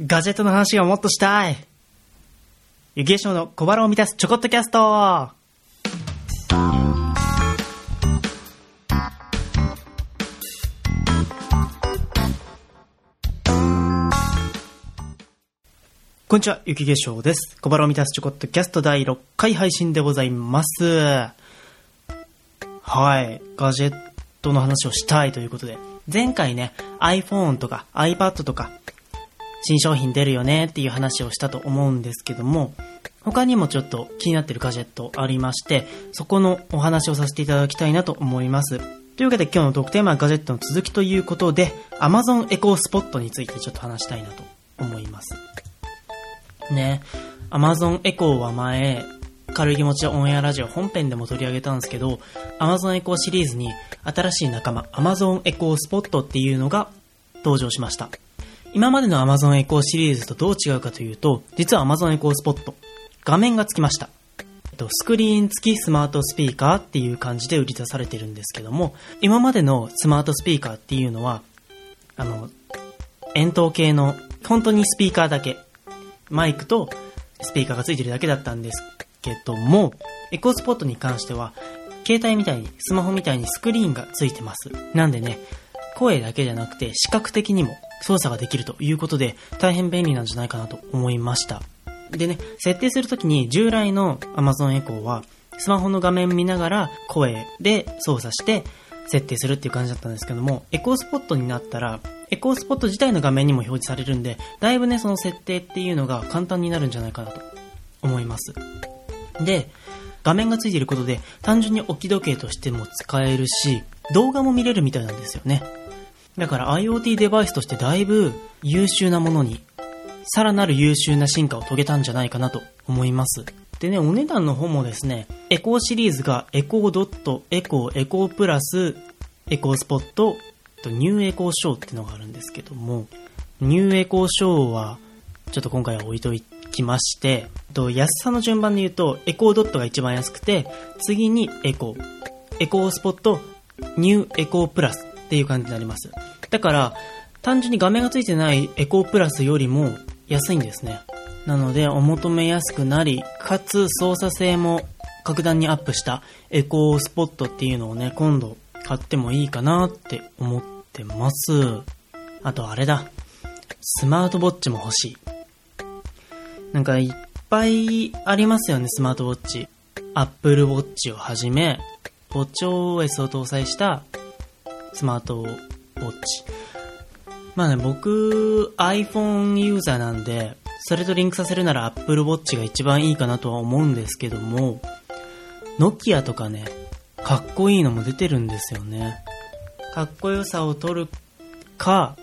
ガジェットの話がもっとしたい。ゆきえしょうの小腹を満たすちょこっとキャストこんにちは、ゆきげしょうです。小腹を満たすちょこっとキャスト第6回配信でございます。はい、ガジェットの話をしたいということで、前回ね、iPhone とか iPad とか、新商品出るよねっていう話をしたと思うんですけども、他にもちょっと気になってるガジェットありまして、そこのお話をさせていただきたいなと思います。というわけで今日のトークテーマはガジェットの続きということで、Amazon エコースポットについてちょっと話したいなと思います。ね、Amazon エコーは前、軽い気持ちオンエアラジオ本編でも取り上げたんですけど、Amazon エコーシリーズに新しい仲間、Amazon エコースポットっていうのが登場しました。今までの Amazon エコーシリーズとどう違うかというと、実は Amazon エコースポット、画面がつきました。スクリーン付きスマートスピーカーっていう感じで売り出されてるんですけども、今までのスマートスピーカーっていうのは、あの、円筒形の、本当にスピーカーだけ、マイクとスピーカーがついてるだけだったんですけども、エコースポットに関しては、携帯みたいに、スマホみたいにスクリーンがついてます。なんでね、声だけじゃなくて視覚的にも操作ができるということで、大変便利なんじゃないかなと思いました。でね、設定するときに従来の Amazon エコーは、スマホの画面見ながら声で操作して設定するっていう感じだったんですけども、エコースポットになったら、エコースポット自体の画面にも表示されるんで、だいぶね、その設定っていうのが簡単になるんじゃないかなと思います。で、画面がついていることで、単純に置き時計としても使えるし、動画も見れるみたいなんですよね。だから IoT デバイスとしてだいぶ優秀なものに、さらなる優秀な進化を遂げたんじゃないかなと思います。でね、お値段の方もですね、エコーシリーズがエコードット、エコー、エコープラス、エコースポット、ニューエコーショーっていうのがあるんですけども、ニューエコーショーは、ちょっと今回は置いときまして、と安さの順番で言うと、エコードットが一番安くて、次にエコー、エコースポット、ニューエコープラスっていう感じになります。だから、単純に画面がついてないエコープラスよりも安いんですね。なので、お求めやすくなり、かつ操作性も格段にアップしたエコースポットっていうのをね、今度買ってもいいかなって思ってます。あとあれだ。スマートウォッチも欲しい。なんかいっぱいありますよね、スマートウォッチ。Apple Watch をはじめ、WatchOS を搭載したスマートウォッチ。まあね、僕、iPhone ユーザーなんで、それとリンクさせるなら Apple Watch が一番いいかなとは思うんですけども、ノキアとかね、かっこいいのも出てるんですよね。かっこよさを取るか、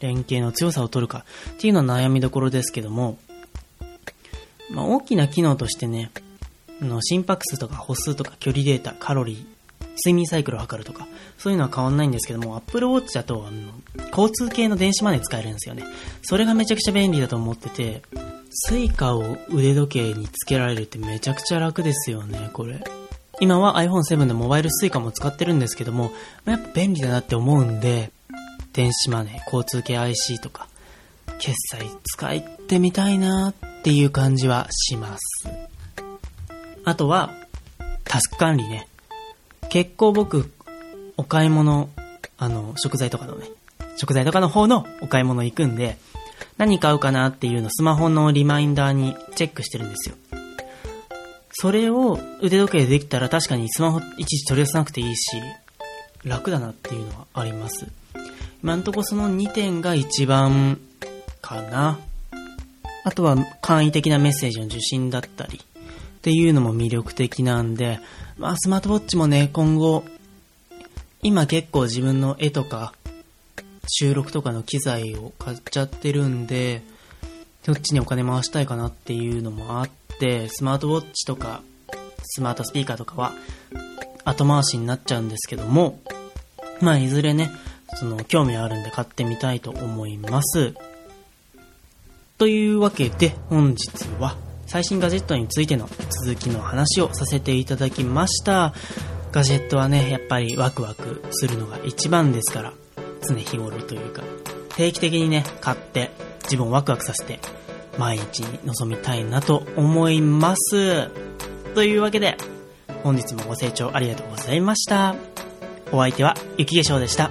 連携の強さを取るかっていうのは悩みどころですけども、まあ、大きな機能としてね、の心拍数とか歩数とか距離データ、カロリー、睡眠サイクルを測るとか、そういうのは変わんないんですけども、Apple Watch だと、あの、交通系の電子マネー使えるんですよね。それがめちゃくちゃ便利だと思ってて、スイカを腕時計につけられるってめちゃくちゃ楽ですよね、これ。今は iPhone7 でモバイルスイカも使ってるんですけども、やっぱ便利だなって思うんで、電子マネー、交通系 IC とか、決済使ってみたいなっていう感じはします。あとは、タスク管理ね。結構僕、お買い物、あの、食材とかのね、食材とかの方のお買い物行くんで、何買うかなっていうのスマホのリマインダーにチェックしてるんですよ。それを腕時計でできたら確かにスマホいちいち取り出さなくていいし、楽だなっていうのはあります。今んとこその2点が一番かな。あとは簡易的なメッセージの受信だったりっていうのも魅力的なんで、まあスマートウォッチもね、今後、今結構自分の絵とか収録とかの機材を買っちゃってるんで、そっちにお金回したいかなっていうのもあって、スマートウォッチとか、スマートスピーカーとかは後回しになっちゃうんですけども、まあいずれね、その興味あるんで買ってみたいと思います。というわけで本日は最新ガジェットについての続きの話をさせていただきました。ガジェットはね、やっぱりワクワクするのが一番ですから、常日頃というか、定期的にね、買って自分をワクワクさせて、毎日に臨みたいなと思います。というわけで、本日もご清聴ありがとうございました。お相手は雪化粧でした。